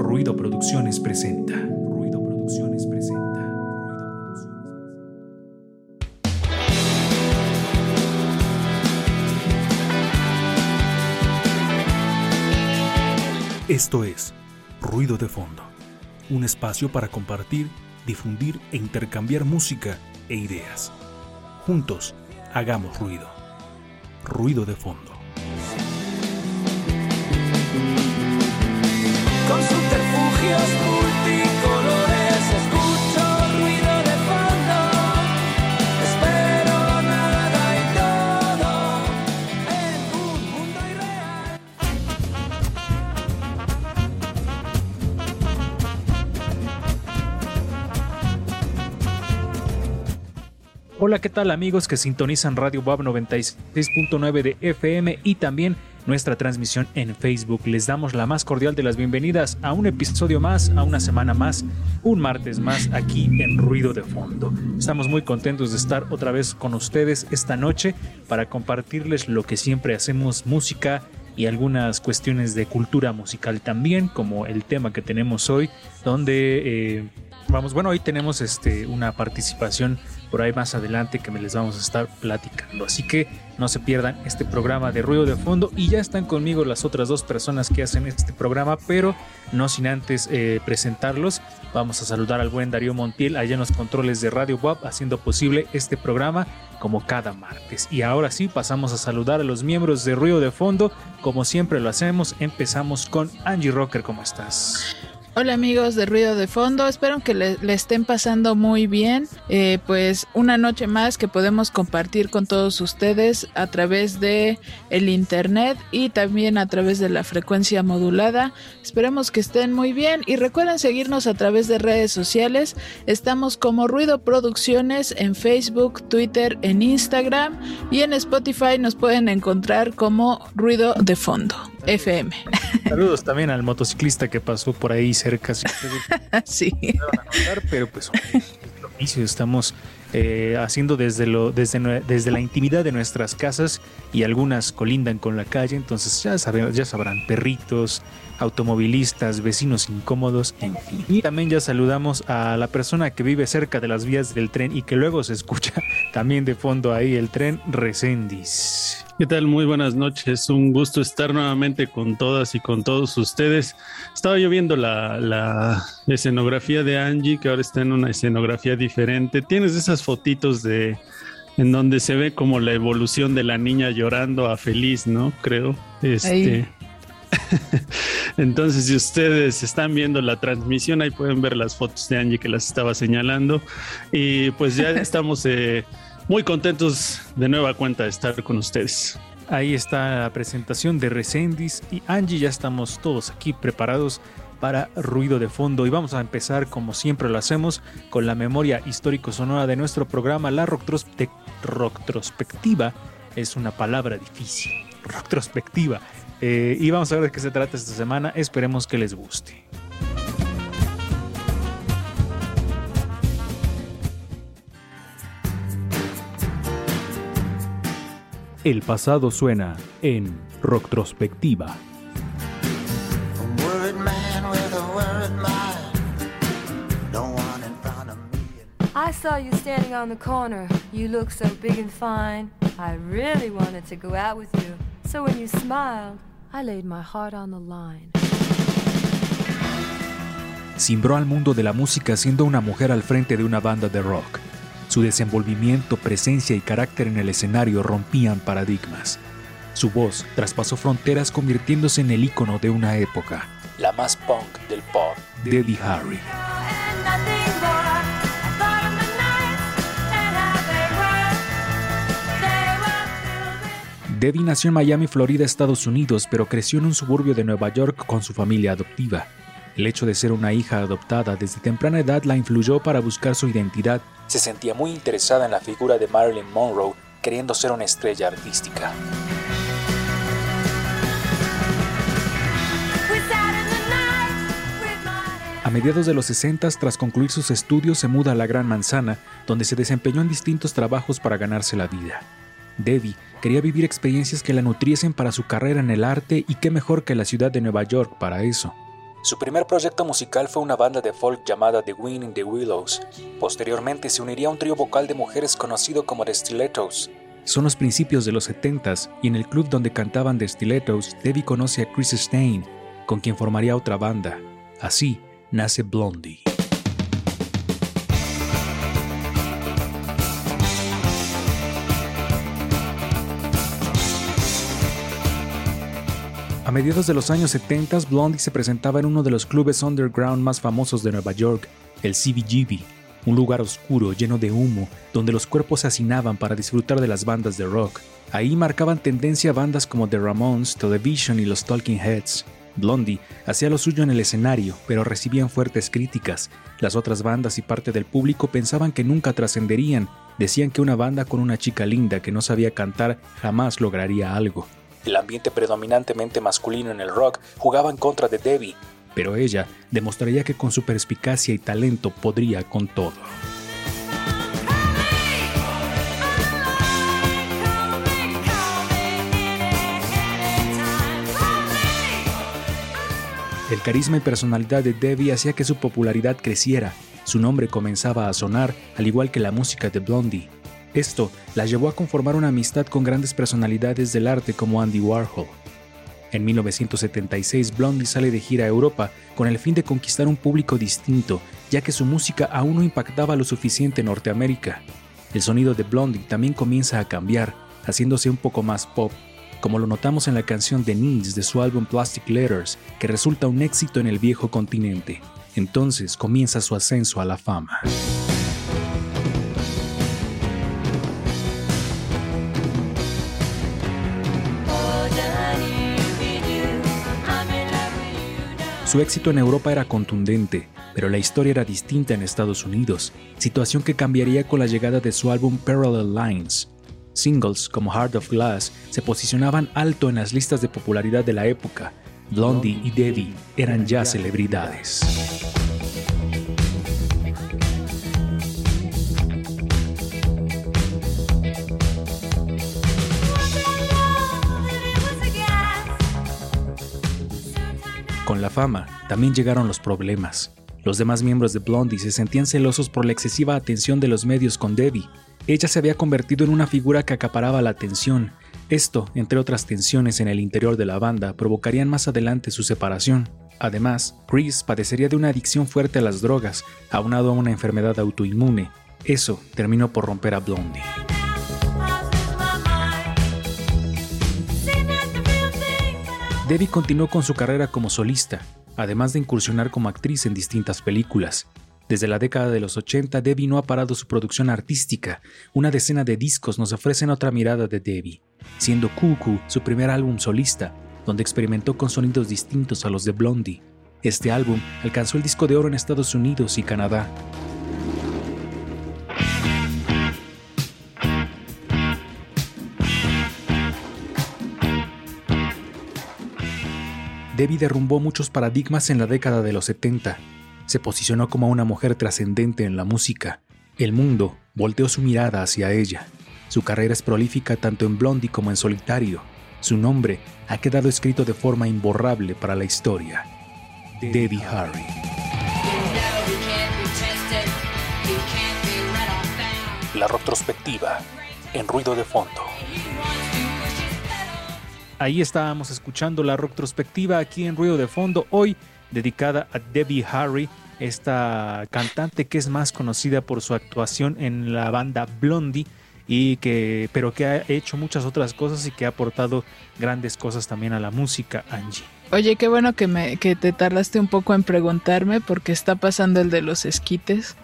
Ruido Producciones presenta. Ruido Producciones presenta. Esto es Ruido de Fondo, un espacio para compartir, difundir e intercambiar música e ideas. Juntos, hagamos ruido. Ruido de Fondo. con subterfugios Hola, ¿qué tal amigos que sintonizan Radio WAB 96.9 de FM y también nuestra transmisión en Facebook? Les damos la más cordial de las bienvenidas a un episodio más, a una semana más, un martes más aquí en Ruido de Fondo. Estamos muy contentos de estar otra vez con ustedes esta noche para compartirles lo que siempre hacemos, música y algunas cuestiones de cultura musical también, como el tema que tenemos hoy, donde... eh, Vamos, bueno, hoy tenemos este, una participación por ahí más adelante que me les vamos a estar platicando. Así que no se pierdan este programa de ruido de fondo y ya están conmigo las otras dos personas que hacen este programa, pero no sin antes eh, presentarlos. Vamos a saludar al buen Darío Montiel allá en los controles de Radio WAP haciendo posible este programa como cada martes. Y ahora sí pasamos a saludar a los miembros de ruido de fondo como siempre lo hacemos. Empezamos con Angie Rocker, ¿cómo estás? Hola amigos de Ruido de Fondo, espero que le, estén pasando muy bien. Eh, pues una noche más que podemos compartir con todos ustedes a través de el internet y también a través de la frecuencia modulada. Esperemos que estén muy bien y recuerden seguirnos a través de redes sociales. Estamos como Ruido Producciones en Facebook, Twitter, en Instagram y en Spotify nos pueden encontrar como Ruido de Fondo FM. Saludos también al motociclista que pasó por ahí cerca. Ustedes sí. notar, pero pues lo estamos eh, haciendo desde, lo, desde, desde la intimidad de nuestras casas y algunas colindan con la calle, entonces ya, saben, ya sabrán, perritos, automovilistas, vecinos incómodos, en fin. Y también ya saludamos a la persona que vive cerca de las vías del tren y que luego se escucha también de fondo ahí el tren Recendis. ¿Qué tal? Muy buenas noches. Un gusto estar nuevamente con todas y con todos ustedes. Estaba yo viendo la, la escenografía de Angie, que ahora está en una escenografía diferente. Tienes esas fotitos de en donde se ve como la evolución de la niña llorando a feliz, ¿no? Creo. Este. Entonces, si ustedes están viendo la transmisión, ahí pueden ver las fotos de Angie que las estaba señalando. Y pues ya estamos eh, muy contentos de nueva cuenta de estar con ustedes. Ahí está la presentación de Recendis y Angie, ya estamos todos aquí preparados para ruido de fondo y vamos a empezar como siempre lo hacemos con la memoria histórico-sonora de nuestro programa, la Roctrospectiva. Es una palabra difícil, Roctrospectiva. Eh, y vamos a ver de qué se trata esta semana, esperemos que les guste. El pasado suena en Roctrospectiva. A worried man with a worried mind. No one in front of me. I saw you standing on the corner. You look so big and fine. I really wanted to go out with you. So when you smiled, I laid my heart on the line. Cimbró al mundo de la música siendo una mujer al frente de una banda de rock. Su desenvolvimiento, presencia y carácter en el escenario rompían paradigmas. Su voz traspasó fronteras convirtiéndose en el ícono de una época, la más punk del pop, Debbie Harry. Debbie nació en Miami, Florida, Estados Unidos, pero creció en un suburbio de Nueva York con su familia adoptiva. El hecho de ser una hija adoptada desde temprana edad la influyó para buscar su identidad. Se sentía muy interesada en la figura de Marilyn Monroe, queriendo ser una estrella artística. A mediados de los 60, tras concluir sus estudios, se muda a la Gran Manzana, donde se desempeñó en distintos trabajos para ganarse la vida. Debbie quería vivir experiencias que la nutriesen para su carrera en el arte y qué mejor que la ciudad de Nueva York para eso. Su primer proyecto musical fue una banda de folk llamada The Wind in the Willows. Posteriormente se uniría a un trío vocal de mujeres conocido como The Stilettos. Son los principios de los 70s y en el club donde cantaban The Stilettos, Debbie conoce a Chris Stein, con quien formaría otra banda. Así nace Blondie. A mediados de los años 70, Blondie se presentaba en uno de los clubes underground más famosos de Nueva York, el CBGB, un lugar oscuro lleno de humo donde los cuerpos se hacinaban para disfrutar de las bandas de rock. Ahí marcaban tendencia bandas como The Ramones, Television y los Talking Heads. Blondie hacía lo suyo en el escenario, pero recibían fuertes críticas. Las otras bandas y parte del público pensaban que nunca trascenderían. Decían que una banda con una chica linda que no sabía cantar jamás lograría algo. El ambiente predominantemente masculino en el rock jugaba en contra de Debbie, pero ella demostraría que con su perspicacia y talento podría con todo. El carisma y personalidad de Debbie hacía que su popularidad creciera. Su nombre comenzaba a sonar, al igual que la música de Blondie. Esto la llevó a conformar una amistad con grandes personalidades del arte como Andy Warhol. En 1976, Blondie sale de gira a Europa con el fin de conquistar un público distinto, ya que su música aún no impactaba lo suficiente en Norteamérica. El sonido de Blondie también comienza a cambiar, haciéndose un poco más pop, como lo notamos en la canción The Needs de su álbum Plastic Letters, que resulta un éxito en el viejo continente. Entonces comienza su ascenso a la fama. Su éxito en Europa era contundente, pero la historia era distinta en Estados Unidos, situación que cambiaría con la llegada de su álbum Parallel Lines. Singles como Heart of Glass se posicionaban alto en las listas de popularidad de la época. Blondie y Debbie eran ya celebridades. La fama también llegaron los problemas. Los demás miembros de Blondie se sentían celosos por la excesiva atención de los medios con Debbie. Ella se había convertido en una figura que acaparaba la atención. Esto, entre otras tensiones en el interior de la banda, provocarían más adelante su separación. Además, Chris padecería de una adicción fuerte a las drogas, aunado a una enfermedad autoinmune. Eso terminó por romper a Blondie. Debbie continuó con su carrera como solista, además de incursionar como actriz en distintas películas. Desde la década de los 80, Debbie no ha parado su producción artística. Una decena de discos nos ofrecen otra mirada de Debbie, siendo Cuckoo su primer álbum solista, donde experimentó con sonidos distintos a los de Blondie. Este álbum alcanzó el disco de oro en Estados Unidos y Canadá. Debbie derrumbó muchos paradigmas en la década de los 70. Se posicionó como una mujer trascendente en la música. El mundo volteó su mirada hacia ella. Su carrera es prolífica tanto en Blondie como en solitario. Su nombre ha quedado escrito de forma imborrable para la historia. Debbie Harry. La retrospectiva en ruido de fondo. Ahí estábamos escuchando la retrospectiva aquí en Ruido de Fondo, hoy dedicada a Debbie Harry, esta cantante que es más conocida por su actuación en la banda Blondie y que pero que ha hecho muchas otras cosas y que ha aportado grandes cosas también a la música, Angie. Oye, qué bueno que me que te tardaste un poco en preguntarme porque está pasando el de los esquites.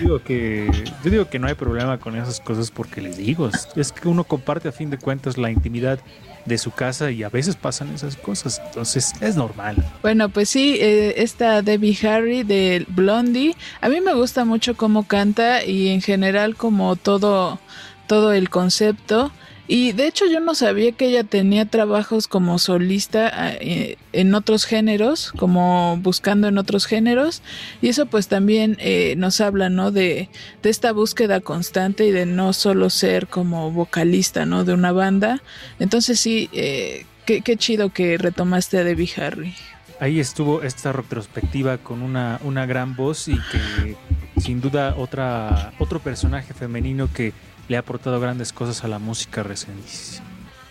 digo que yo digo que no hay problema con esas cosas porque les digo, es, es que uno comparte a fin de cuentas la intimidad de su casa y a veces pasan esas cosas, entonces es normal. Bueno, pues sí, eh, esta Debbie Harry de Blondie, a mí me gusta mucho cómo canta y en general como todo todo el concepto. Y de hecho yo no sabía que ella tenía trabajos como solista eh, en otros géneros, como buscando en otros géneros. Y eso pues también eh, nos habla, ¿no? De, de esta búsqueda constante y de no solo ser como vocalista, ¿no? De una banda. Entonces sí, eh, qué, qué chido que retomaste a Debbie Harry. Ahí estuvo esta retrospectiva con una, una gran voz y que sin duda otra, otro personaje femenino que le ha aportado grandes cosas a la música recientísima.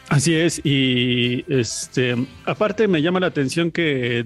Así es, y este aparte me llama la atención que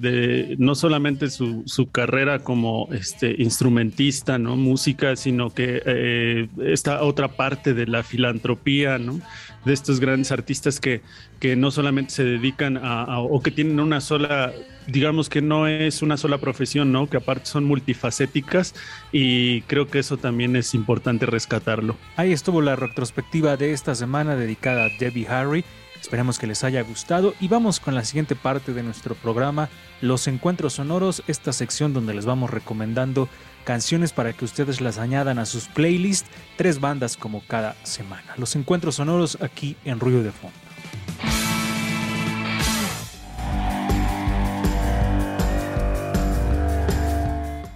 no solamente su, su carrera como este instrumentista, ¿no? Música, sino que eh, esta otra parte de la filantropía, ¿no? De estos grandes artistas que, que no solamente se dedican a, o que tienen una sola, digamos que no es una sola profesión, ¿no? Que aparte son multifacéticas y creo que eso también es importante rescatarlo. Ahí estuvo la retrospectiva de esta semana dedicada a Debbie Harry. Esperemos que les haya gustado y vamos con la siguiente parte de nuestro programa, los encuentros sonoros, esta sección donde les vamos recomendando canciones para que ustedes las añadan a sus playlists, tres bandas como cada semana. Los encuentros sonoros aquí en Ruido de Fondo.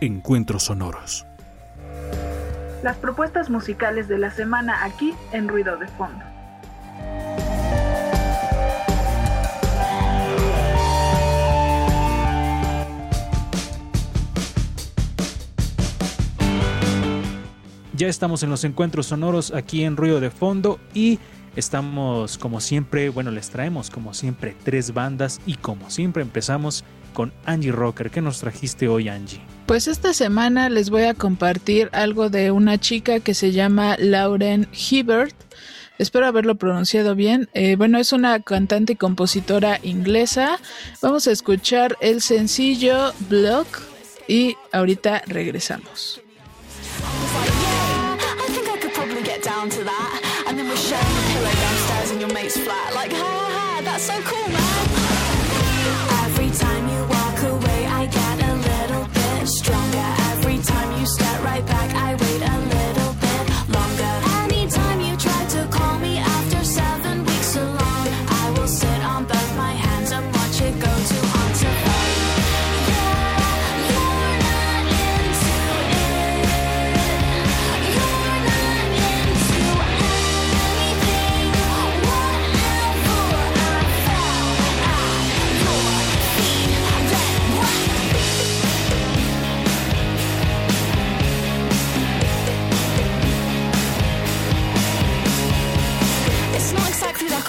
Encuentros sonoros. Las propuestas musicales de la semana aquí en Ruido de Fondo. Ya estamos en los encuentros sonoros aquí en Ruido de Fondo y estamos como siempre, bueno, les traemos como siempre tres bandas y como siempre empezamos con Angie Rocker. ¿Qué nos trajiste hoy, Angie? Pues esta semana les voy a compartir algo de una chica que se llama Lauren Hibbert. Espero haberlo pronunciado bien. Eh, bueno, es una cantante y compositora inglesa. Vamos a escuchar el sencillo Block y ahorita regresamos. Down to that.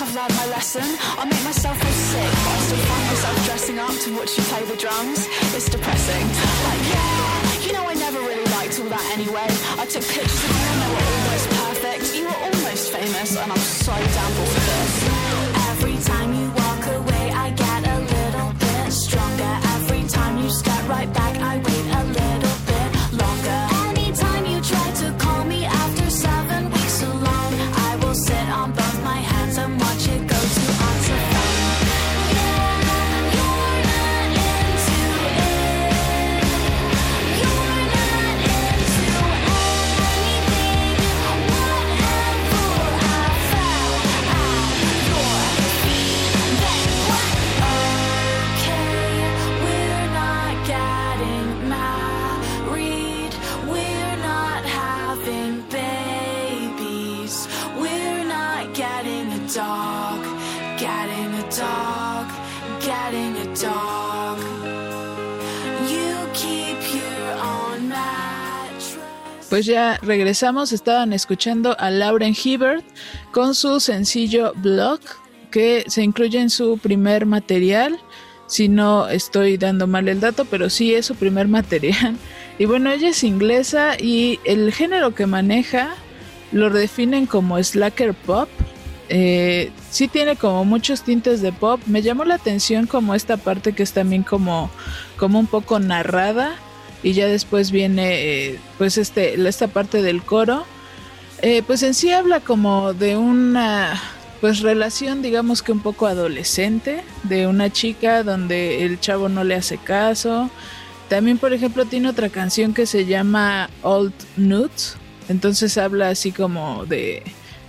I've learned my lesson. I make myself feel sick, but I still find myself dressing up to watch you play the drums. It's depressing. Like, yeah, you know I never really liked all that anyway. I took pictures of you and they were almost perfect. You were almost famous, and I'm so down of this. Every time you walk away, I get a little bit stronger. Every time you step right back, I wait Pues ya regresamos, estaban escuchando a Lauren Hibbert con su sencillo Block, que se incluye en su primer material. Si no estoy dando mal el dato, pero sí es su primer material. Y bueno, ella es inglesa y el género que maneja lo definen como slacker pop. Eh, sí tiene como muchos tintes de pop. Me llamó la atención como esta parte que es también como, como un poco narrada y ya después viene eh, pues este esta parte del coro. Eh, pues en sí habla como de una pues relación digamos que un poco adolescente de una chica donde el chavo no le hace caso. También por ejemplo tiene otra canción que se llama Old Nudes. Entonces habla así como de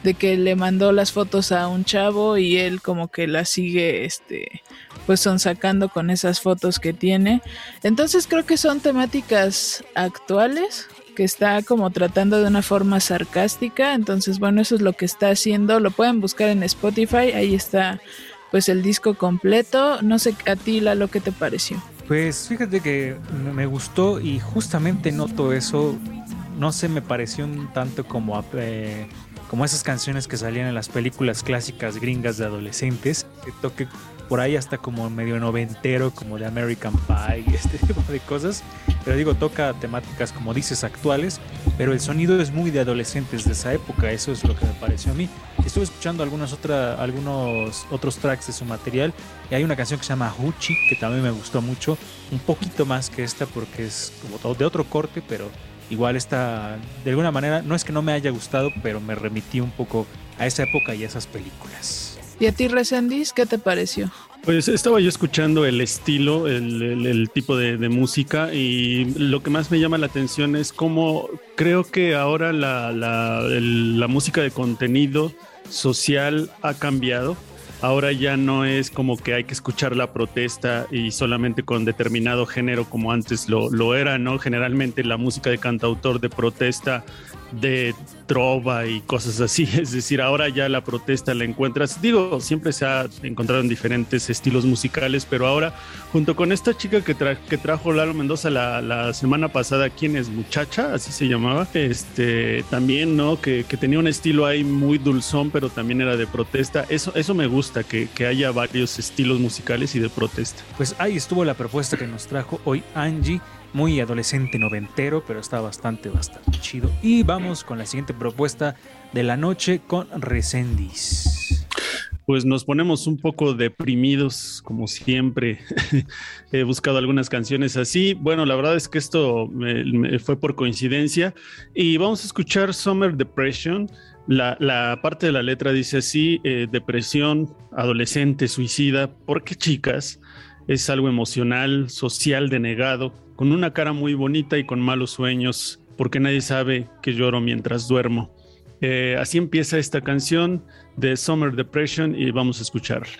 de que le mandó las fotos a un chavo y él como que la sigue este pues son sacando con esas fotos que tiene entonces creo que son temáticas actuales que está como tratando de una forma sarcástica entonces bueno eso es lo que está haciendo lo pueden buscar en Spotify ahí está pues el disco completo. No sé a ti, Lalo, ¿qué te pareció? Pues fíjate que me- gustó y justamente noto eso. No sé, me pareció un tanto como, eh, como esas canciones que salían en las películas clásicas gringas de adolescentes. Que toque por ahí hasta como medio noventero, como de American Pie este tipo de cosas. Pero digo, toca temáticas como dices actuales, pero el sonido es muy de adolescentes de esa época. Eso es lo que me pareció a mí. Estuve escuchando algunas otra, algunos otros tracks de su material y hay una canción que se llama Huchi que también me gustó mucho, un poquito más que esta porque es como de otro corte, pero igual está de alguna manera no es que no me haya gustado, pero me remití un poco a esa época y a esas películas. ¿Y a ti, Resendis, qué te pareció? Pues estaba yo escuchando el estilo, el, tipo de, música y lo que más me llama la atención es cómo creo que ahora la música de contenido social ha cambiado. Ahora ya no es como que hay que escuchar la protesta y solamente con determinado género como antes lo, lo era, ¿no? Generalmente la música de cantautor de protesta de trova y cosas así. Es decir, ahora ya la protesta la encuentras. Digo, siempre se ha encontrado en diferentes estilos musicales, pero ahora, junto con esta chica que, que trajo Lalo Mendoza la, la semana pasada, ¿quién es? Muchacha, así se llamaba. Este también, ¿no? Que, que tenía un estilo ahí muy dulzón, pero también era de protesta. Eso, eso me gusta, que, que haya varios estilos musicales y de protesta. Pues ahí estuvo la propuesta que nos trajo hoy Angie, muy adolescente noventero, pero está bastante, bastante chido. Y vamos con la siguiente propuesta de la noche con Resendis. Pues nos ponemos un poco deprimidos, como siempre. He buscado algunas canciones así. Bueno, la verdad es que esto me- fue por coincidencia. Y vamos a escuchar Summer Depression. La, parte de la letra dice así, eh, depresión, adolescente, suicida. ¿Por qué chicas? Es algo emocional, social, denegado, con una cara muy bonita y con malos sueños, porque nadie sabe que lloro mientras duermo. Eh, así empieza esta canción de Summer Depression y vamos a escucharla.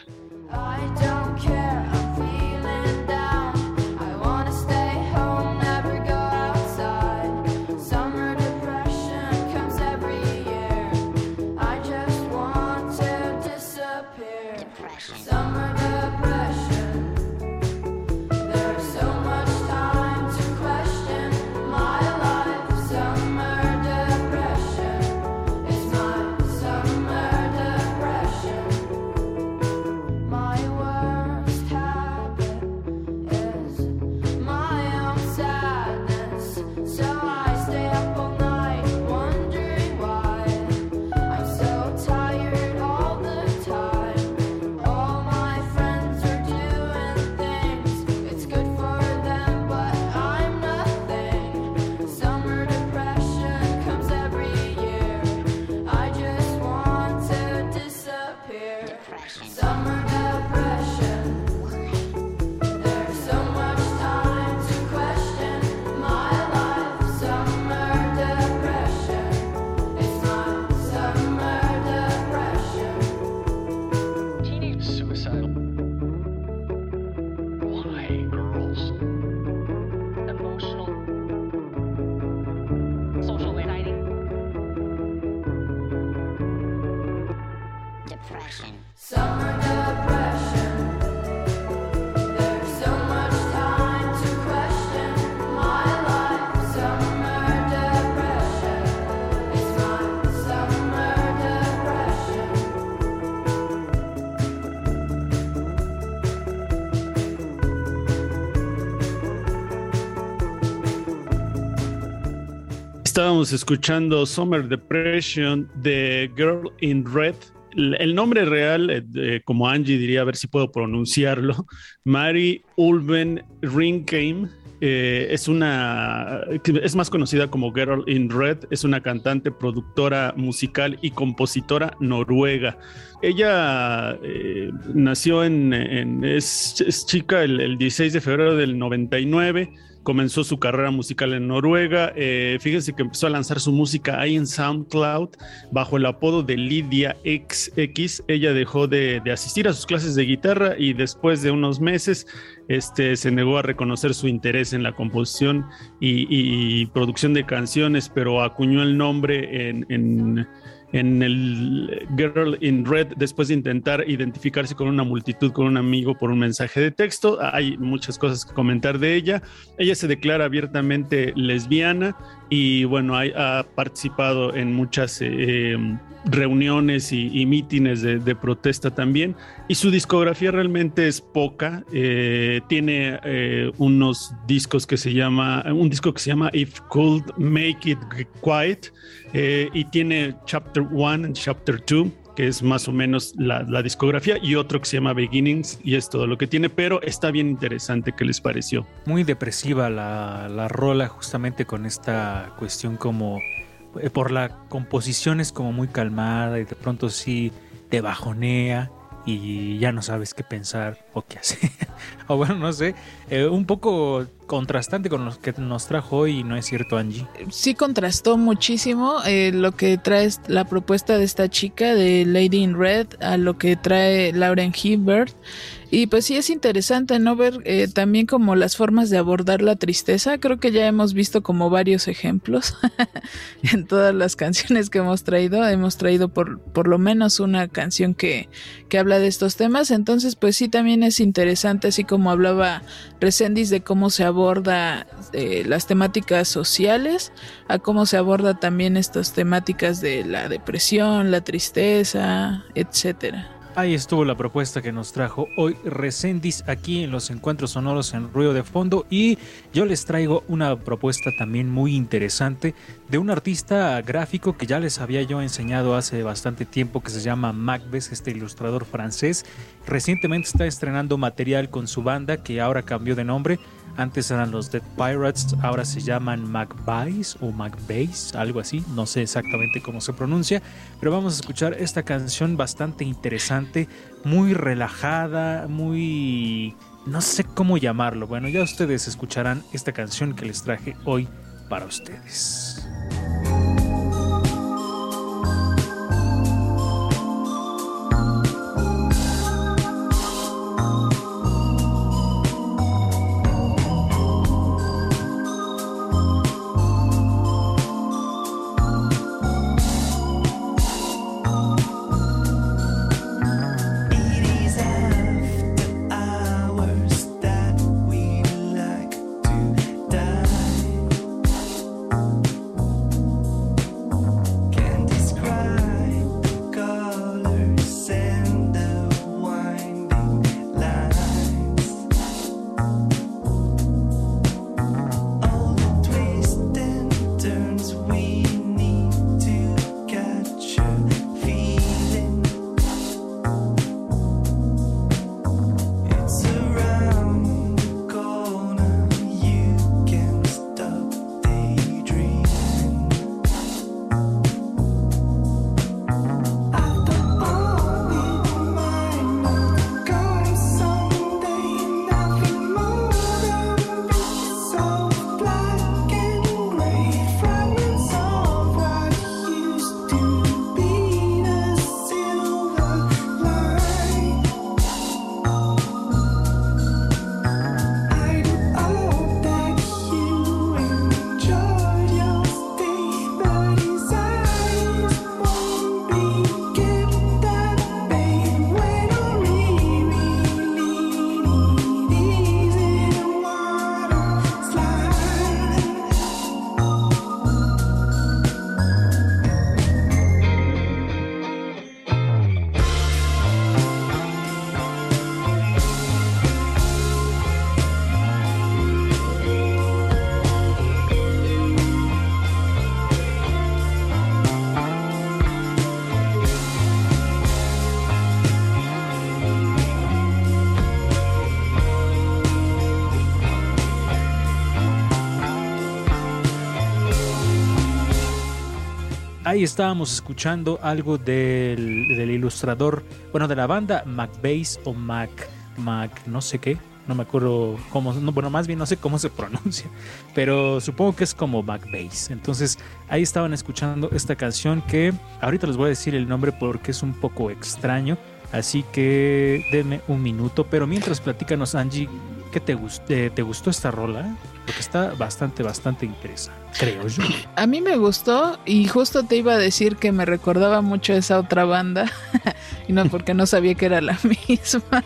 Escuchando Summer Depression de Girl in Red. El nombre real, eh, como Angie diría, a ver si puedo pronunciarlo, Mary Ulven Ringheim. eh, es una, es más conocida como Girl in Red, es una cantante, productora musical y compositora noruega. Ella eh, nació en, es chica el, el 16 de febrero del 99 comenzó su carrera musical en Noruega. Eh, fíjense que empezó a lanzar su música ahí en SoundCloud bajo el apodo de Lidia XX. Ella dejó de, asistir a sus clases de guitarra y después de unos meses este, se negó a reconocer su interés en la composición y, producción de canciones, pero acuñó el nombre en- en el Girl in Red, después de intentar identificarse con una multitud, con un amigo por un mensaje de texto. Hay muchas cosas que comentar de ella. Ella se declara abiertamente lesbiana y bueno, hay- ha participado en muchas eh, reuniones y, y mítines de, de protesta también. Y su discografía realmente es poca. Eh, tiene eh, unos discos que se llama, un disco que se llama If Could Make It Quiet eh, y tiene Chapter 1 y Chapter 2 que es más o menos la, discografía, y otro que se llama Beginnings, y es todo lo que tiene, pero está bien interesante. ¿Qué les pareció? Muy depresiva la, la rola, justamente con esta cuestión como eh, por la composición es como muy calmada y de pronto sí te bajonea y ya no sabes qué pensar o qué hacer. o bueno, no sé, eh, un poco contrastante con lo que nos trajo hoy, ¿no es cierto, Angie? sí contrastó muchísimo eh, lo que trae la propuesta de esta chica de Lady in Red a lo que trae Lauren Hibbert. Y pues sí es interesante no ver eh, también como las formas de abordar la tristeza. Creo que ya hemos visto como varios ejemplos en todas las canciones que hemos traído. Hemos traído por, por lo menos una canción que, que habla de estos temas. Entonces pues sí también es interesante, así hablaba Resendiz de cómo se aborda eh, las temáticas sociales, a cómo se aborda también estas temáticas de la depresión, la tristeza, etcétera. Ahí estuvo la propuesta que nos trajo hoy Recendis aquí en los encuentros sonoros en ruido de fondo y yo les traigo una propuesta también muy interesante de un artista gráfico que ya les había yo enseñado hace bastante tiempo que se llama Macbeth, este ilustrador francés. Recientemente está estrenando material con su banda que ahora cambió de nombre. Antes eran los Dead Pirates, ahora se llaman Macbase o Macbase, algo así, no sé exactamente cómo se pronuncia, pero vamos a escuchar esta canción bastante interesante, muy relajada, muy... no sé cómo llamarlo. Bueno, ya ustedes escucharán esta canción que les traje hoy para ustedes. Ahí estábamos escuchando algo del, ilustrador, bueno, de la banda Macbase o Mac, Mac, no sé qué, no me acuerdo cómo, no, bueno, más bien no sé cómo se pronuncia, pero supongo que es como Macbase. Entonces, ahí estaban escuchando esta canción que ahorita les voy a decir el nombre porque es un poco extraño, Así que denme un minuto. Pero mientras platícanos, Angie, ¿qué te, eh, te gustó esta rola? Porque está bastante, bastante interesante, creo yo. A mí me gustó y justo te iba a decir que me recordaba mucho a esa otra banda y no porque no sabía que era la misma.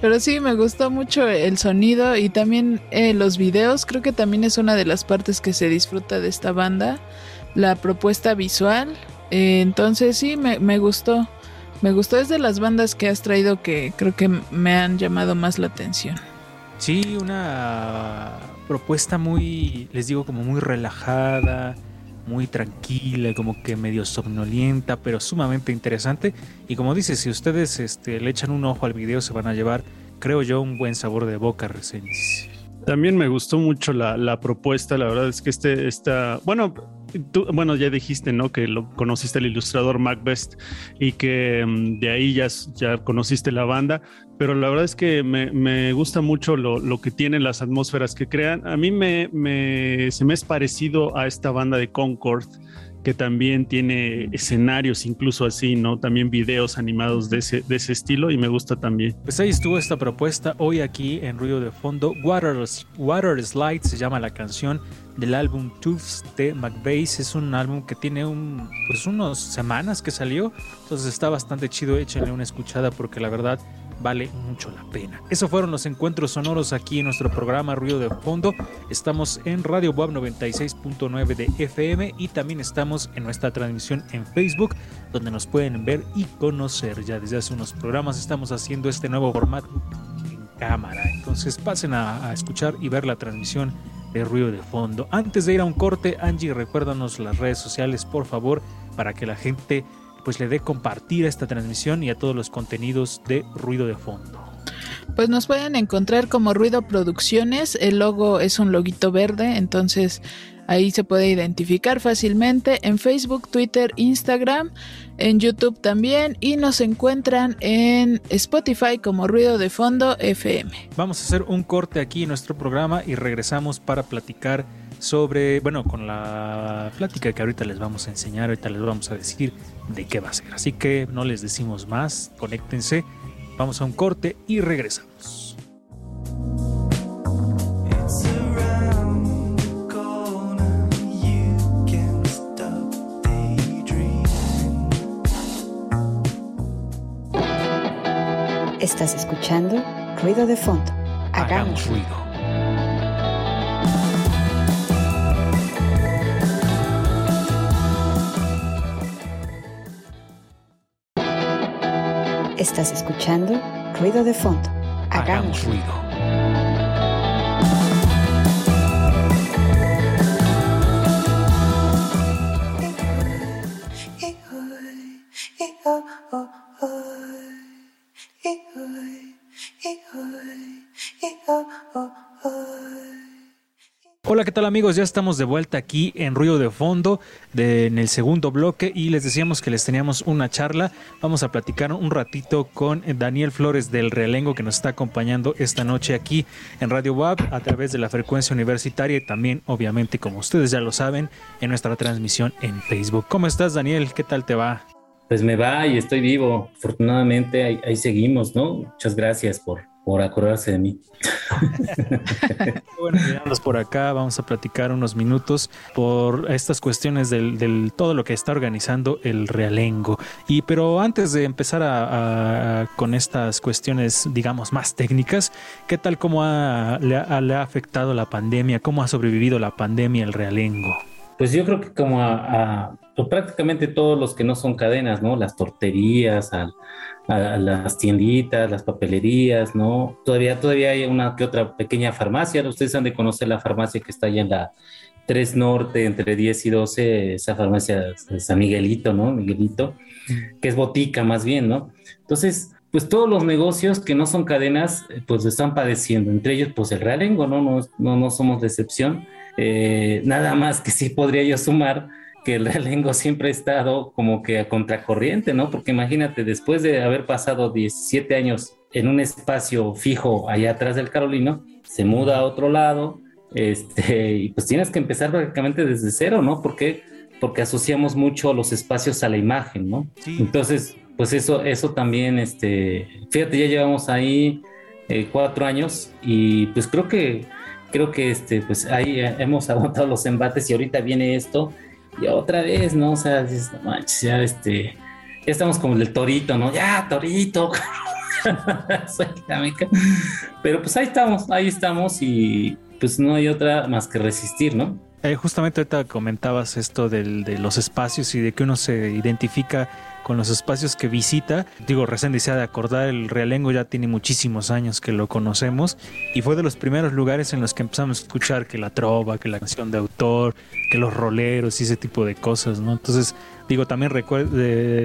Pero sí, me gustó mucho el sonido y también eh, los videos. Creo que también es una de las partes que se disfruta de esta banda. La propuesta visual. Eh, entonces sí, me, me gustó. Me gustó. Es de las bandas que has traído que creo que me han llamado más la atención. Sí, una propuesta muy, les digo, como muy relajada, muy tranquila, como que medio somnolienta, pero sumamente interesante. Y como dices, si ustedes este, le echan un ojo al video, se van a llevar, creo yo, un buen sabor de boca, Resenis. También me gustó mucho la, la propuesta, la verdad es que este, esta, bueno, tú, bueno, ya dijiste, ¿no? Que lo conociste el ilustrador Macbeth y que mm, de ahí ya, ya conociste la banda, pero la verdad es que me, me gusta mucho lo, lo, que tienen las atmósferas que crean. A mí me, me, se me es parecido a esta banda de Concord, que también tiene escenarios incluso así, ¿no? También videos animados de ese, de ese estilo y me gusta también. Pues ahí estuvo esta propuesta hoy aquí en Ruido de Fondo. Water, Water Slide se llama la canción del álbum Tooths de McBase. Es un álbum que tiene un, pues unas semanas que salió, entonces está bastante chido. Échenle una escuchada porque la verdad vale mucho la pena. Esos fueron los encuentros sonoros aquí en nuestro programa Ruido de Fondo. Estamos en Radio Web 96.9 de FM y también estamos en nuestra transmisión en Facebook, donde nos pueden ver y conocer. Ya desde hace unos programas estamos haciendo este nuevo formato en cámara. Entonces pasen a escuchar y ver la transmisión Ruido de Fondo. Antes de ir a un corte, Angie, recuérdanos las redes sociales, por favor, para que la gente pues le dé compartir a esta transmisión y a todos los contenidos de Ruido de Fondo. Pues nos pueden encontrar como Ruido Producciones, el logo es un loguito verde, entonces ahí se puede identificar fácilmente en Facebook, Twitter, Instagram, en YouTube también y nos encuentran en Spotify como Ruido de Fondo FM. Vamos a hacer un corte aquí en nuestro programa y regresamos para platicar sobre, bueno, con la plática que ahorita les vamos a enseñar, ahorita les vamos a decir de qué va a ser. Así que no les decimos más, conéctense, vamos a un corte y regresamos. Estás escuchando Ruido de Fondo. Hagamos, Hagamos ruido. Estás escuchando Ruido de Fondo. Hagamos, Hagamos ruido. Hola, ¿qué tal amigos? Ya estamos de vuelta aquí en Ruido de Fondo, en el segundo bloque, y les decíamos que les teníamos una charla. Vamos a platicar un ratito con Daniel Flores del Realengo, que nos está acompañando esta noche aquí en Radio WAP a través de la frecuencia universitaria y también, obviamente, como ustedes ya lo saben, en nuestra transmisión en Facebook. ¿Cómo estás, Daniel? ¿Qué tal te va? Pues me va y estoy vivo. Afortunadamente ahí seguimos, ¿no? Muchas gracias por, por acordarse de mí. Bueno, mirándolos por acá, vamos a platicar unos minutos por estas cuestiones del, del todo lo que está organizando el Realengo. Y pero antes de empezar a, a- con estas cuestiones, digamos, más técnicas, ¿qué tal cómo ha- le, ha, le ha afectado la pandemia? ¿Cómo ha sobrevivido la pandemia el Realengo? Pues yo creo que como a, a- pues prácticamente todos los que no son cadenas, ¿no? Las torterías, al- a, las tienditas, las papelerías, ¿no? Todavía, todavía hay una que otra pequeña farmacia. Ustedes han de conocer la farmacia que está allá en la 3 Norte, entre 10 y 12, esa farmacia de San Miguelito, ¿no? Miguelito, que es botica más bien, ¿no? Entonces, pues todos los negocios que no son cadenas, eh, pues están padeciendo. Entre ellos, pues el Realengo, ¿no? No, no, no somos de excepción. Eh, nada más que sí podría yo sumar que el Realengo siempre ha estado como que a contracorriente, ¿no? Porque imagínate, después de haber pasado 17 años en un espacio fijo allá atrás del Carolino, se muda a otro lado, este, y pues tienes que empezar prácticamente desde cero, ¿no? Porque porque asociamos mucho los espacios a la imagen, ¿no? Sí. Entonces, pues eso, eso también, este, fíjate, ya llevamos ahí eh, cuatro años y pues creo que, creo que este, pues ahí eh, hemos aguantado los embates y ahorita viene esto y otra vez, ¿no? O sea, dices, no manches, ya este, ya estamos como el torito, ¿no? Ya, torito. Pero pues ahí estamos, ahí estamos y pues no hay otra más que resistir, ¿no? Eh, justamente ahorita comentabas esto del- de los espacios y de que uno se identifica con los espacios que visita. Digo, recién decía de acordar, el Realengo ya tiene muchísimos años que lo conocemos y fue de los primeros lugares en los que empezamos a escuchar que la trova, que la canción de autor, que los roleros y ese tipo de cosas, ¿no? Entonces, digo, también recuerdo,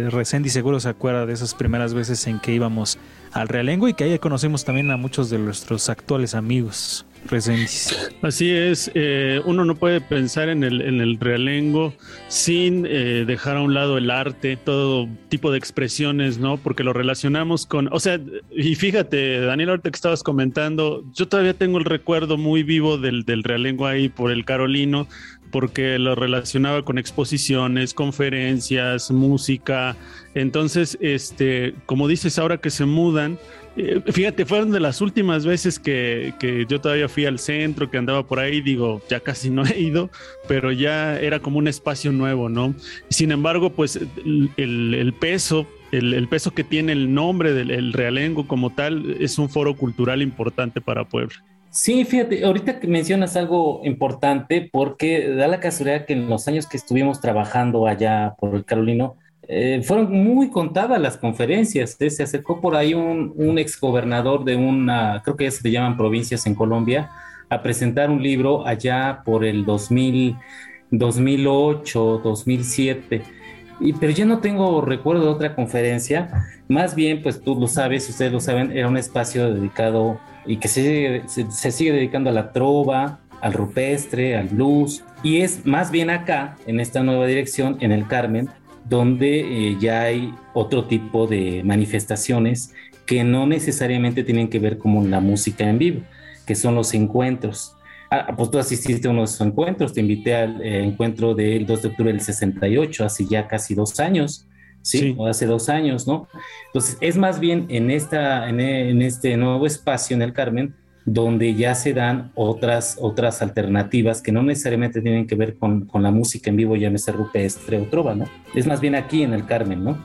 Resendi seguro se acuerda de esas primeras veces en que íbamos al Realengo y que ahí conocemos también a muchos de nuestros actuales amigos. Resendis. Así es, eh, uno no puede pensar en el, en el realengo sin eh, dejar a un lado el arte, todo tipo de expresiones, ¿no? Porque lo relacionamos con, o sea, y fíjate, Daniel, ahorita que estabas comentando, yo todavía tengo el recuerdo muy vivo del, del realengo ahí por el Carolino, porque lo relacionaba con exposiciones, conferencias, música. Entonces, este, como dices, ahora que se mudan, eh, fíjate, fueron de las últimas veces que, que yo todavía fui al centro, que andaba por ahí, digo, ya casi no he ido, pero ya era como un espacio nuevo, ¿no? Sin embargo, pues el, peso, el, peso que tiene el nombre del el Realengo como tal, es un foro cultural importante para Puebla. Sí, fíjate, ahorita que mencionas algo importante, porque da la casualidad que en los años que estuvimos trabajando allá por el Carolino, eh, fueron muy contadas las conferencias. ¿eh? Se acercó por ahí un, un exgobernador de una, creo que se le llaman provincias en Colombia, a presentar un libro allá por el 2000, 2008, 2007. Y, pero yo no tengo recuerdo de otra conferencia. Más bien, pues tú lo sabes, ustedes lo saben, era un espacio dedicado y que se, se, se sigue dedicando a la trova, al rupestre, al blues. Y es más bien acá, en esta nueva dirección, en el Carmen, donde eh, ya hay otro tipo de manifestaciones que no necesariamente tienen que ver con la música en vivo, que son los encuentros. Ah, pues tú asististe a uno de esos encuentros, te invité al eh, encuentro del 2 de octubre del 68, hace ya casi dos años, ¿sí? Sí. O hace dos años, ¿no? Entonces, es más bien en, esta, en, en este nuevo espacio en el Carmen, donde ya se dan otras, otras alternativas que no necesariamente tienen que ver con, con la música en vivo, llámese rupestre o trova, ¿no? Es más bien aquí en el Carmen, ¿no?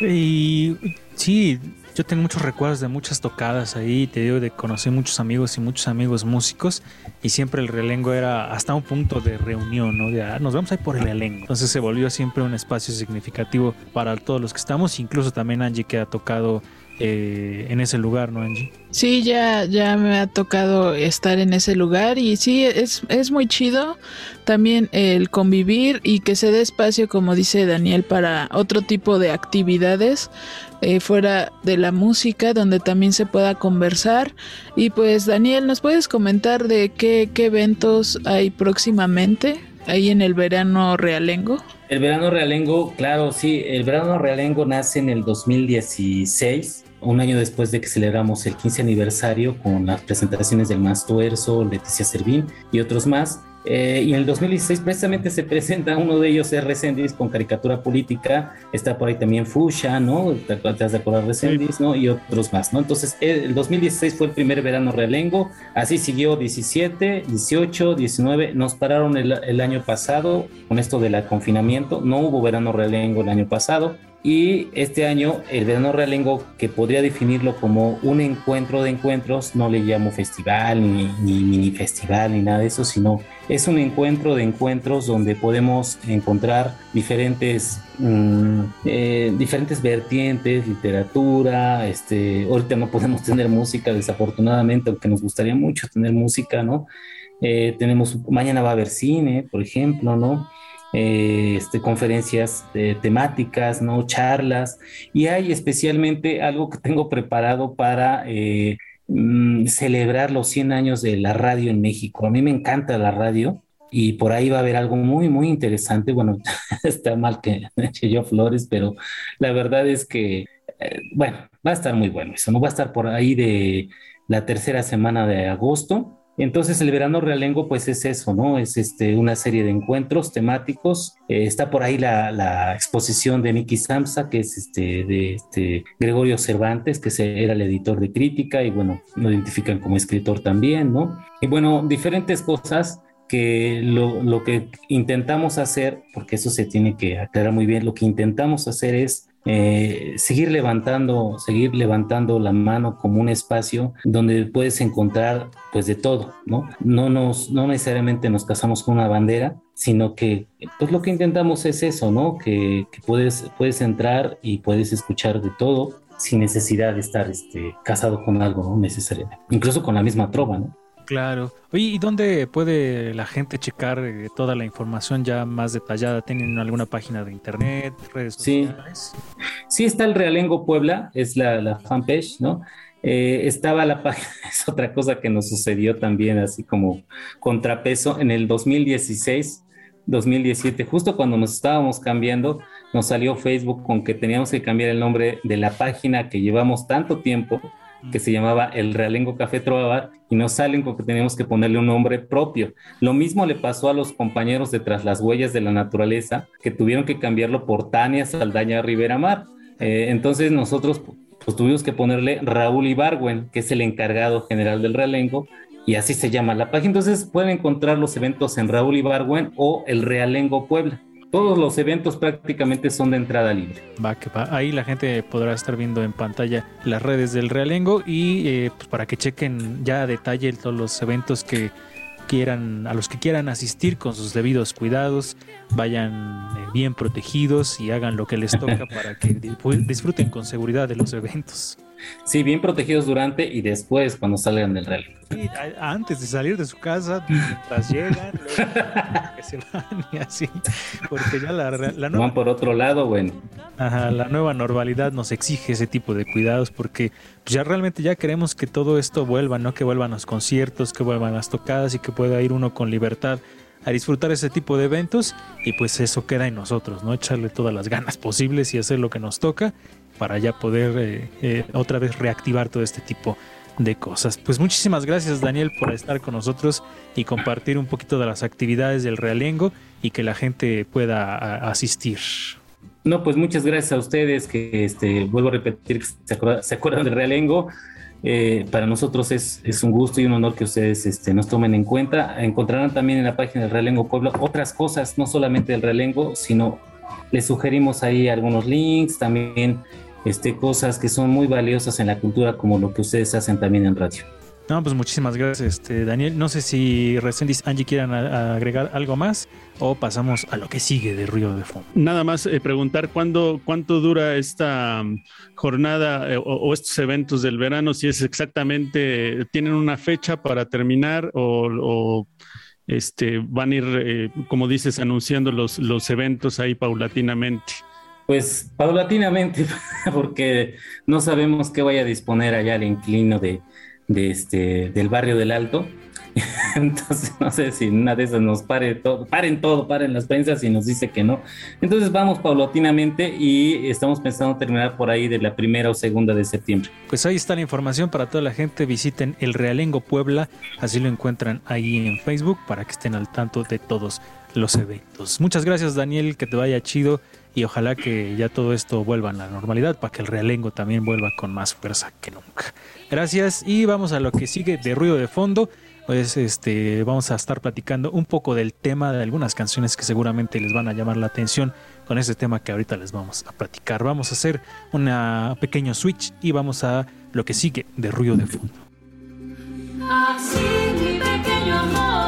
Y sí, yo tengo muchos recuerdos de muchas tocadas ahí, te digo, de conocer muchos amigos y muchos amigos músicos, y siempre el realengo era hasta un punto de reunión, ¿no? De, ah, nos vamos ahí por el realengo. Entonces se volvió siempre un espacio significativo para todos los que estamos, incluso también Angie que ha tocado eh, en ese lugar, ¿no, Angie? Sí, ya, ya me ha tocado estar en ese lugar y sí, es, es muy chido también el convivir y que se dé espacio, como dice Daniel, para otro tipo de actividades eh, fuera de la música, donde también se pueda conversar. Y pues Daniel, ¿nos puedes comentar de qué, qué eventos hay próximamente ahí en el verano realengo? El verano realengo, claro, sí, el verano realengo nace en el 2016, un año después de que celebramos el 15 aniversario con las presentaciones del Más Tuerzo, Leticia Servín y otros más. Eh, y en el 2016 precisamente se presenta uno de ellos, es Resendis, con caricatura política. Está por ahí también Fusha, ¿no? Te, te has de acordar Resendis, ¿no? Y otros más, ¿no? Entonces, el 2016 fue el primer verano realengo. Así siguió 17, 18, 19. Nos pararon el, el año pasado con esto del confinamiento. No hubo verano realengo el año pasado. Y este año, el verano realengo, que podría definirlo como un encuentro de encuentros, no le llamo festival, ni, ni mini festival, ni nada de eso, sino es un encuentro de encuentros donde podemos encontrar diferentes, mm, eh, diferentes vertientes, literatura, este, ahorita no podemos tener música, desafortunadamente, aunque nos gustaría mucho tener música, ¿no? Eh, tenemos, mañana va a haber cine, por ejemplo, ¿no? Eh, este, conferencias eh, temáticas, ¿no? charlas, y hay especialmente algo que tengo preparado para eh, mm, celebrar los 100 años de la radio en México. A mí me encanta la radio y por ahí va a haber algo muy, muy interesante. Bueno, está mal que yo flores, pero la verdad es que, eh, bueno, va a estar muy bueno eso, ¿no? Va a estar por ahí de la tercera semana de agosto. Entonces el verano realengo pues es eso, ¿no? Es este, una serie de encuentros temáticos. Eh, está por ahí la, la exposición de Miki Samsa, que es este, de este, Gregorio Cervantes, que era el editor de crítica y bueno, lo identifican como escritor también, ¿no? Y bueno, diferentes cosas que lo, lo que intentamos hacer, porque eso se tiene que aclarar muy bien, lo que intentamos hacer es eh, seguir levantando, seguir levantando la mano como un espacio donde puedes encontrar pues de todo, ¿no? No nos, no necesariamente nos casamos con una bandera, sino que pues lo que intentamos es eso, ¿no? Que, puedes, puedes entrar y puedes escuchar de todo sin necesidad de estar este, casado con algo, ¿no? Necesariamente. Incluso con la misma trova, ¿no? Claro. Oye, ¿y dónde puede la gente checar eh, toda la información ya más detallada? ¿Tienen alguna página de internet, redes Sí. sociales? Sí está el Realengo Puebla, es la, la fanpage, ¿no? Eh, estaba la página, es otra cosa que nos sucedió también, así como contrapeso, en el 2016, 2017, justo cuando nos estábamos cambiando, nos salió Facebook con que teníamos que cambiar el nombre de la página que llevamos tanto tiempo, que se llamaba El Realengo Café Trovador, y nos salen con que teníamos que ponerle un nombre propio. Lo mismo le pasó a los compañeros de Tras las Huellas de la Naturaleza, que tuvieron que cambiarlo por Tania Saldaña Rivera Mar. Eh, entonces nosotros pues tuvimos que ponerle Raúl Ibargüen, que es el encargado general del Realengo, y así se llama la página. Entonces pueden encontrar los eventos en Raúl Ibargüen o el Realengo Puebla. Todos los eventos prácticamente son de entrada libre. Va, que va. Ahí la gente podrá estar viendo en pantalla las redes del Realengo y eh, pues para que chequen ya a detalle todos los eventos que quieran, a los que quieran asistir con sus debidos cuidados, vayan eh, bien protegidos y hagan lo que les toca para que disfruten con seguridad de los eventos. Sí, bien protegidos durante y después cuando salgan del Realengo. Y a- antes de salir de su casa, mientras llegan, luego que se van y así, porque ya la, la nueva Van por otro lado, bueno. Ajá, la nueva normalidad nos exige ese tipo de cuidados porque pues, ya realmente ya queremos que todo esto vuelva, ¿no? Que vuelvan los conciertos, que vuelvan las tocadas y que pueda ir uno con libertad a disfrutar ese tipo de eventos y pues eso queda en nosotros, ¿no? Echarle todas las ganas posibles y hacer lo que nos toca para ya poder eh, eh, otra vez reactivar todo este tipo de cosas. Pues muchísimas gracias Daniel por estar con nosotros y compartir un poquito de las actividades del Realengo y que la gente pueda asistir. No, pues muchas gracias a ustedes que este, vuelvo a repetir que se acuerdan, se acuerdan del Realengo. Eh, para nosotros es, es un gusto y un honor que ustedes este, nos tomen en cuenta. Encontrarán también en la página del Realengo Puebla otras cosas, no solamente del Realengo, sino les sugerimos ahí algunos links, también este, cosas que son muy valiosas en la cultura, como lo que ustedes hacen también en radio. No, pues muchísimas gracias, este, Daniel. No sé si Resendiz, Angie quieran a- agregar algo más o pasamos a lo que sigue de Ruido de Fondo. Nada más eh, preguntar cuándo, cuánto dura esta um, jornada eh, o, o estos eventos del verano, si es exactamente, tienen una fecha para terminar o, o, este, van a ir, eh, como dices, anunciando los, los eventos ahí paulatinamente. Pues paulatinamente, porque no sabemos qué vaya a disponer allá el inclino de, este, del barrio del Alto. Entonces, no sé si una de esas nos pare todo, paren todo, paren las prensas y nos dice que no. Entonces, vamos paulatinamente y estamos pensando terminar por ahí de la primera o segunda de septiembre. Pues ahí está la información para toda la gente. Visiten el Realengo Puebla, así lo encuentran ahí en Facebook para que estén al tanto de todos los eventos. Muchas gracias, Daniel, que te vaya chido y ojalá que ya todo esto vuelva a la normalidad para que el Realengo también vuelva con más fuerza que nunca. Gracias y vamos a lo que sigue de ruido de fondo. Pues este vamos a estar platicando un poco del tema de algunas canciones que seguramente les van a llamar la atención con ese tema que ahorita les vamos a platicar. Vamos a hacer un pequeño switch y vamos a lo que sigue de ruido de fondo. Así mi pequeño amor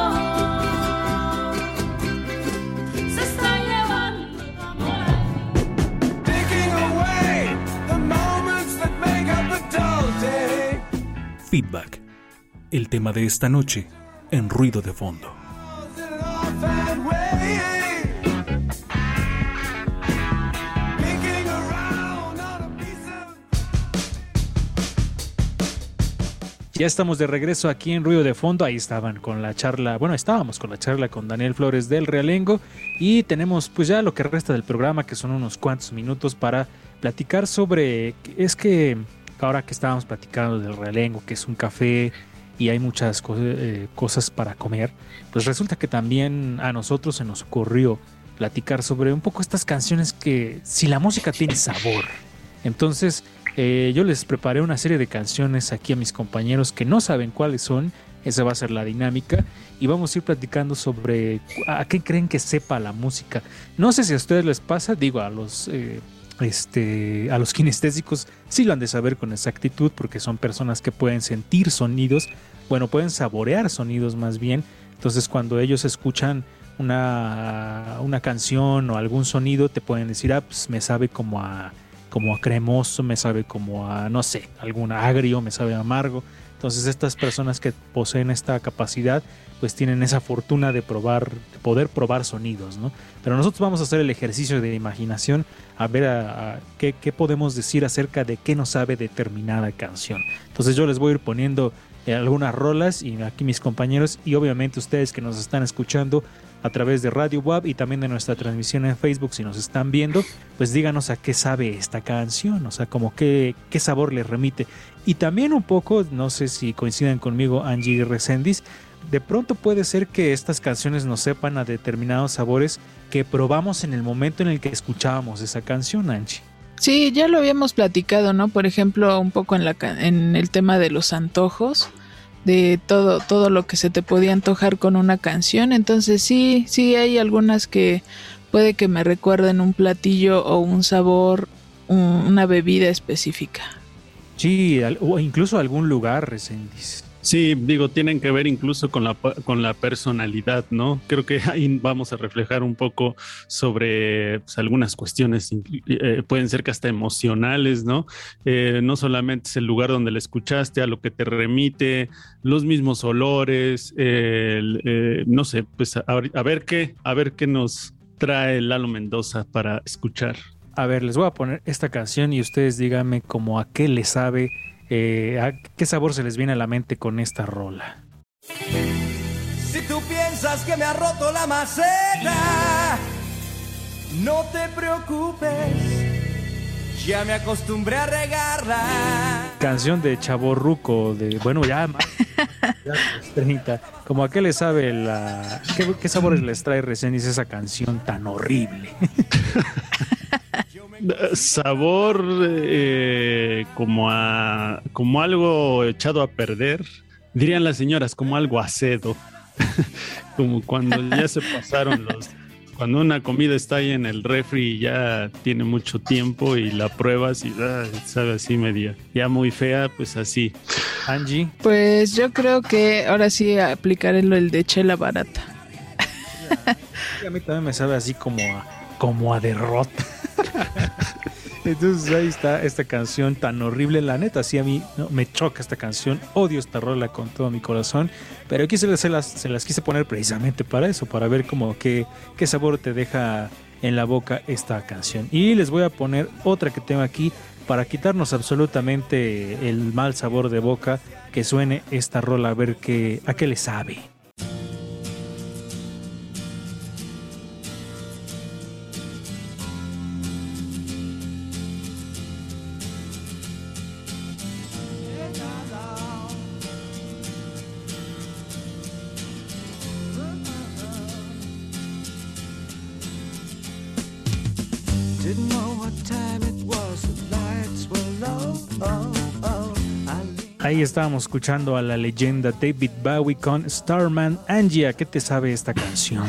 Feedback. El tema de esta noche en ruido de fondo. Ya estamos de regreso aquí en Ruido de Fondo. Ahí estaban con la charla, bueno, estábamos con la charla con Daniel Flores del Realengo y tenemos pues ya lo que resta del programa, que son unos cuantos minutos para platicar sobre, es que ahora que estábamos platicando del Realengo, que es un café y hay muchas eh, cosas para comer, pues resulta que también a nosotros se nos ocurrió platicar sobre un poco estas canciones que si la música tiene sabor. Entonces eh, yo les preparé una serie de canciones aquí a mis compañeros que no saben cuáles son. Esa va a ser la dinámica y vamos a ir platicando sobre a qué creen que sepa la música. No sé si a ustedes les pasa, digo a los eh, este, a los kinestésicos sí lo han de saber con exactitud porque son personas que pueden sentir sonidos, bueno, pueden saborear sonidos más bien. Entonces cuando ellos escuchan una, una canción o algún sonido, te pueden decir, ah, pues me sabe como a, como a cremoso, me sabe como a, no sé, algún agrio, me sabe a amargo. Entonces estas personas que poseen esta capacidad, pues tienen esa fortuna de probar, de poder probar sonidos, ¿no? Pero nosotros vamos a hacer el ejercicio de imaginación a ver qué, qué podemos decir acerca de qué nos sabe determinada canción. Entonces yo les voy a ir poniendo eh, algunas rolas y aquí mis compañeros y obviamente ustedes que nos están escuchando a través de Radio Web y también de nuestra transmisión en Facebook si nos están viendo, pues díganos a qué sabe esta canción, o sea, como qué, qué sabor le remite. Y también un poco, no sé si coinciden conmigo Angie Resendiz, de pronto puede ser que estas canciones nos sepan a determinados sabores que probamos en el momento en el que escuchábamos esa canción, Angie. Sí, ya lo habíamos platicado, ¿no? Por ejemplo, un poco en, la, en el tema de los antojos, de todo, todo lo que se te podía antojar con una canción. Entonces sí, sí hay algunas que puede que me recuerden un platillo o un sabor, un- una bebida específica. Sí, al- o incluso algún lugar, Resendiz. Sí, digo, tienen que ver incluso con la, con la personalidad, ¿no? Creo que ahí vamos a reflejar un poco sobre pues, algunas cuestiones, eh, pueden ser que hasta emocionales, ¿no? Eh, no solamente es el lugar donde la escuchaste, a lo que te remite, los mismos olores, eh, no sé, pues a, a ver qué, a ver qué nos trae Lalo Mendoza para escuchar. A ver, les voy a poner esta canción y ustedes díganme como a qué le sabe, eh, a qué sabor se les viene a la mente con esta rola. Si tú piensas que me ha roto la maceta, no te preocupes, ya me acostumbré a regarla. Canción de Chavo Ruco, de, bueno, ya más, ya los 30. Como a qué le sabe la... ¿Qué, qué sabores les trae Resendiz esa canción tan horrible? Sabor eh, como a como algo echado a perder, dirían las señoras, como algo acedo, como cuando ya se pasaron los, cuando una comida está ahí en el refri y ya tiene mucho tiempo y la pruebas y ah, sabe así media, ya muy fea, pues así. Angie. Pues yo creo que ahora sí aplicaré lo el de chela barata. A mí también me sabe así como a, como a derrota. Entonces ahí está esta canción tan horrible, la neta, sí a mí ¿no? me choca esta canción, odio esta rola con todo mi corazón, pero aquí se las, las quise poner precisamente para eso, para ver como qué, qué sabor te deja en la boca esta canción. Y les voy a poner otra que tengo aquí para quitarnos absolutamente el mal sabor de boca, que suene esta rola a ver qué, a qué le sabe. Estábamos escuchando a la leyenda David Bowie con Starman. Angie, ¿a qué te sabe esta canción?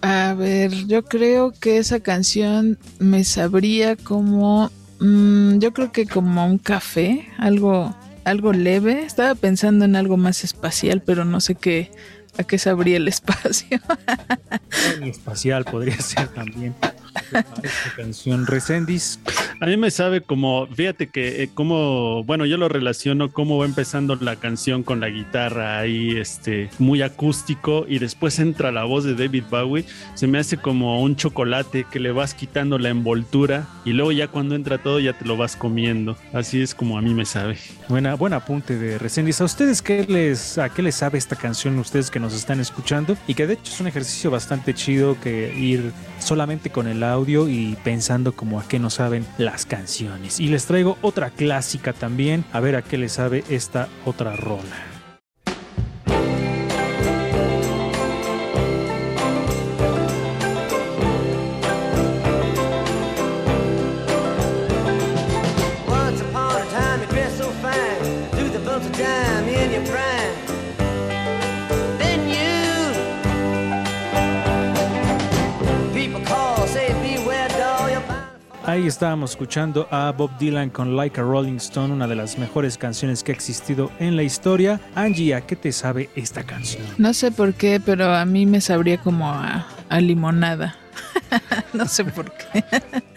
A ver, yo creo que esa canción me sabría como, mm, yo creo que como un café, algo, algo leve. Estaba pensando en algo más espacial, pero no sé qué, a qué sabría el espacio. Espacial podría ser también. Esta canción Resendis. A mí me sabe como, fíjate que eh, como, bueno, yo lo relaciono cómo va empezando la canción con la guitarra ahí, este, muy acústico y después entra la voz de David Bowie, se me hace como un chocolate que le vas quitando la envoltura y luego ya cuando entra todo ya te lo vas comiendo. Así es como a mí me sabe. Buena, buen apunte de Resendis. ¿A ustedes qué les, a qué les sabe esta canción? Ustedes que nos están escuchando y que de hecho es un ejercicio bastante chido que ir solamente con el audio y pensando como a qué nos saben las canciones. Y les traigo otra clásica también, a ver a qué les sabe esta otra rola. Ahí estábamos escuchando a Bob Dylan con Like a Rolling Stone, una de las mejores canciones que ha existido en la historia. Angie, ¿a qué te sabe esta canción? No sé por qué, pero a mí me sabría como a, a limonada. no sé por qué.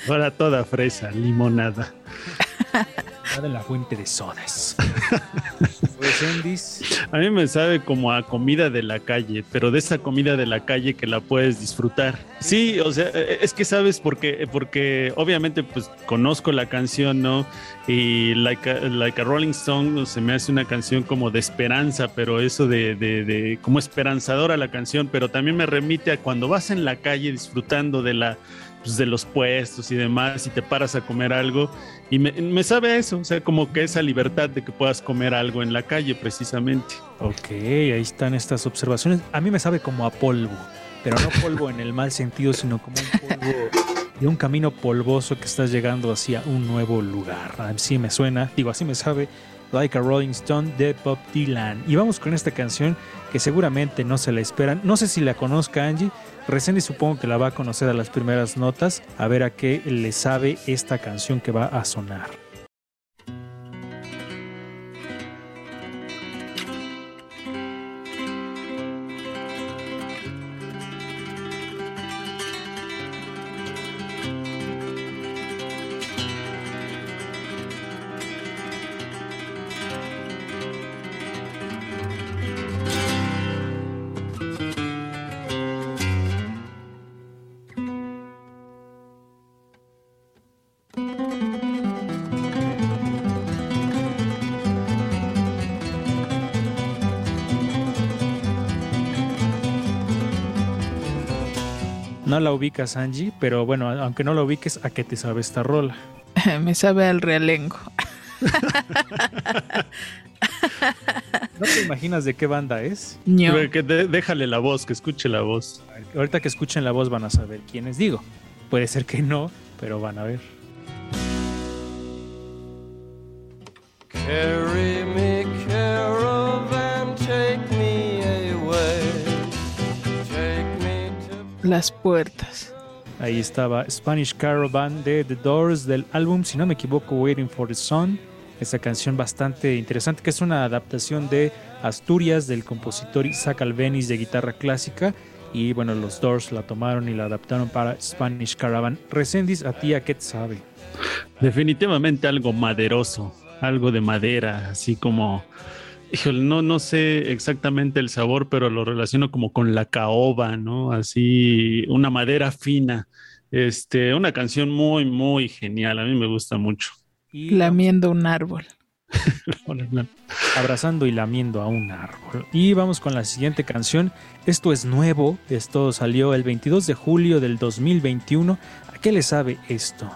Ahora toda fresa, limonada. Va de la fuente de sodas. A mí me sabe como a comida de la calle, pero de esa comida de la calle que la puedes disfrutar. Sí, o sea, eh, es que sabes porque, porque obviamente pues conozco la canción, ¿no? Y Like a, like a Rolling Stone se me hace una canción como de esperanza, pero eso de, de, de como esperanzadora la canción, pero también me remite a cuando vas en la calle disfrutando de la pues, de los puestos y demás y te paras a comer algo y me, sabe eso, o sea, como que esa libertad de que puedas comer algo en la calle precisamente. ok, ahí están estas observaciones. A mí me sabe como a polvo, pero no polvo en el mal sentido, sino como un polvo de un camino polvoso que estás llegando hacia un nuevo lugar. Así me suena, digo, así me sabe. Like a Rolling Stone de Bob Dylan. Y vamos con esta canción que seguramente no se la esperan. No sé si la conozca Angie. Y supongo que la va a conocer a las primeras notas. A ver a qué le sabe esta canción que va a sonar. La ubicas, Angie, pero bueno, aunque no la ubiques, ¿a qué te sabe esta rola? me sabe al realengo. ¿No te imaginas de qué banda es? Que de- déjale la voz, que escuche la voz. Ahorita que escuchen la voz van a saber quiénes digo. Puede ser que no, pero van a ver. Carry Las puertas. Ahí estaba Spanish Caravan de The Doors del álbum, si no me equivoco, Waiting for the Sun. Esa canción bastante interesante, que es una adaptación de Asturias del compositor Isaac Albeniz de guitarra clásica. Y bueno, los Doors la tomaron y la adaptaron para Spanish Caravan. Resendis, a ti a qué te sabe. Definitivamente algo maderoso, algo de madera, así como, híjole, no, no sé exactamente el sabor, pero lo relaciono como con la caoba, ¿no? Así, una madera fina. Este, una canción muy, muy genial, a mí me gusta mucho. Y Lamiendo un árbol. abrazando y lamiendo a un árbol. Y vamos con la siguiente canción. Esto es nuevo, esto salió el 22 de julio del 2021. ¿A qué le sabe esto?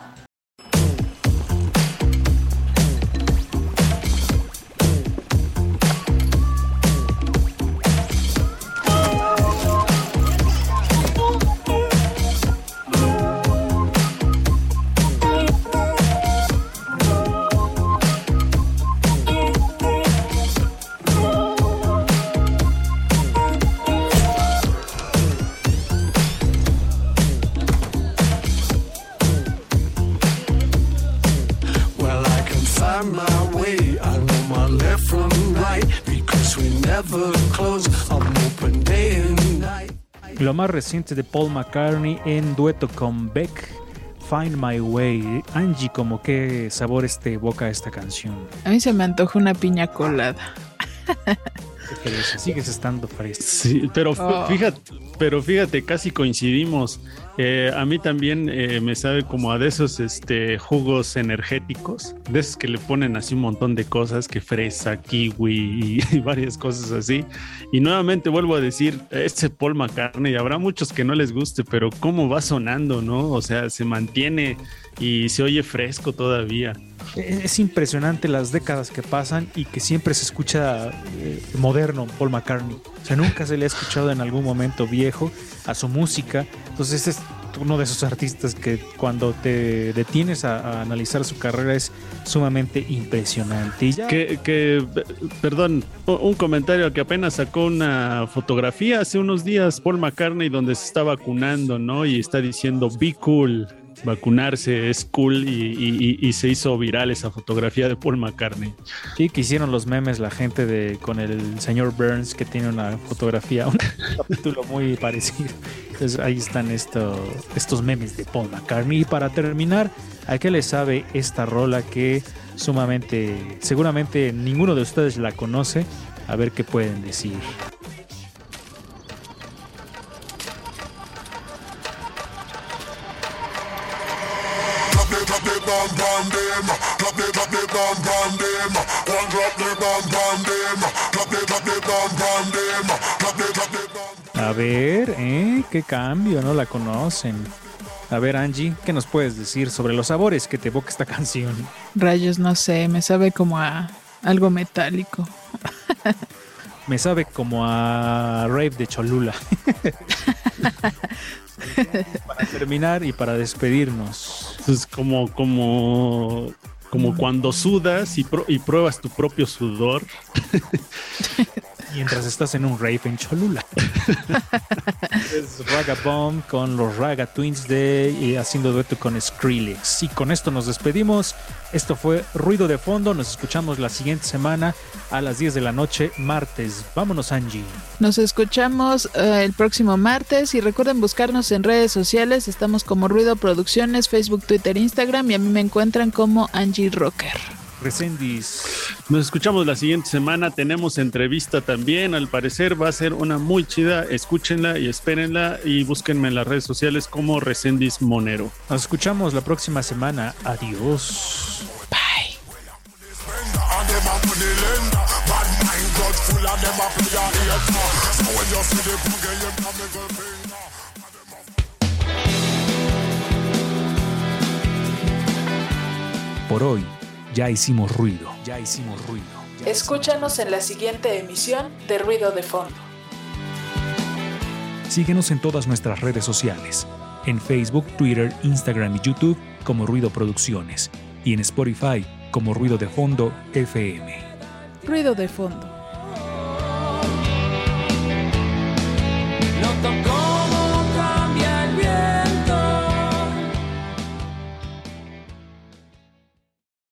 Reciente de Paul McCartney en dueto con Beck, Find My Way. Angie, como qué sabores te evoca esta canción. A mí se me antoja una piña colada. Sigues estando fresco. Sí, pero f- Oh. fíjate, pero fíjate, casi coincidimos. Eh, a mí también eh, me sabe como a de esos este, jugos energéticos, de esos que le ponen así un montón de cosas, que fresa, kiwi y, varias cosas así. Y nuevamente vuelvo a decir, este Paul McCartney, habrá muchos que no les guste, pero cómo va sonando, ¿no? O sea, se mantiene y se oye fresco todavía. Es es impresionante las décadas que pasan y que siempre se escucha eh, moderno Paul McCartney. O sea, nunca se le ha escuchado en algún momento viejo a su música. Entonces es uno de esos artistas que cuando te detienes a, analizar su carrera es sumamente impresionante. Que, que, perdón, un comentario que apenas sacó una fotografía hace unos días, Paul McCartney, donde se está vacunando, ¿no? Y está diciendo, be cool. Vacunarse es cool y, y- y- se hizo viral esa fotografía de Paul McCartney. Sí, que hicieron los memes la gente de con el señor Burns que tiene una fotografía, un capítulo muy parecido. Entonces ahí están esto, estos memes de Paul McCartney. Y para terminar, ¿a qué le sabe esta rola que sumamente, seguramente ninguno de ustedes la conoce? A ver qué pueden decir. Them. The the them. One drop the them. The the them. The the. A ver, ¿eh? ¿Qué cambio? No la conocen. A ver, Angie, ¿qué nos puedes decir sobre los sabores que te evoca esta canción? Rayos, no sé, me sabe como a algo metálico. Me sabe como a Rave de Cholula. para terminar y para despedirnos. Es como, como, como cuando sudas y, pro- y pruebas tu propio sudor. Mientras estás en un rave en Cholula. es Raga Bomb con los Raga Twins de y haciendo dueto con Skrillex. Y con esto nos despedimos. Esto fue Ruido de Fondo. Nos escuchamos la siguiente semana a las 10 de la noche, martes. Vámonos, Angie. Nos escuchamos eh, el próximo martes y recuerden buscarnos en redes sociales. Estamos como Ruido Producciones, Facebook, Twitter, Instagram y a mí me encuentran como Angie Rocker. Resendis. Nos escuchamos la siguiente semana. Tenemos entrevista también. Al parecer va a ser una muy chida. Escúchenla y espérenla y búsquenme en las redes sociales como Resendis Monero. Nos escuchamos la próxima semana. Adiós. Finger. Por hoy, ya hicimos ruido. Ya hicimos ruido. Escúchanos en la siguiente emisión de Ruido de Fondo. Síguenos en todas nuestras redes sociales. En Facebook, Twitter, Instagram y YouTube como Ruido Producciones. Y en Spotify como Ruido de Fondo FM. Ruido de Fondo.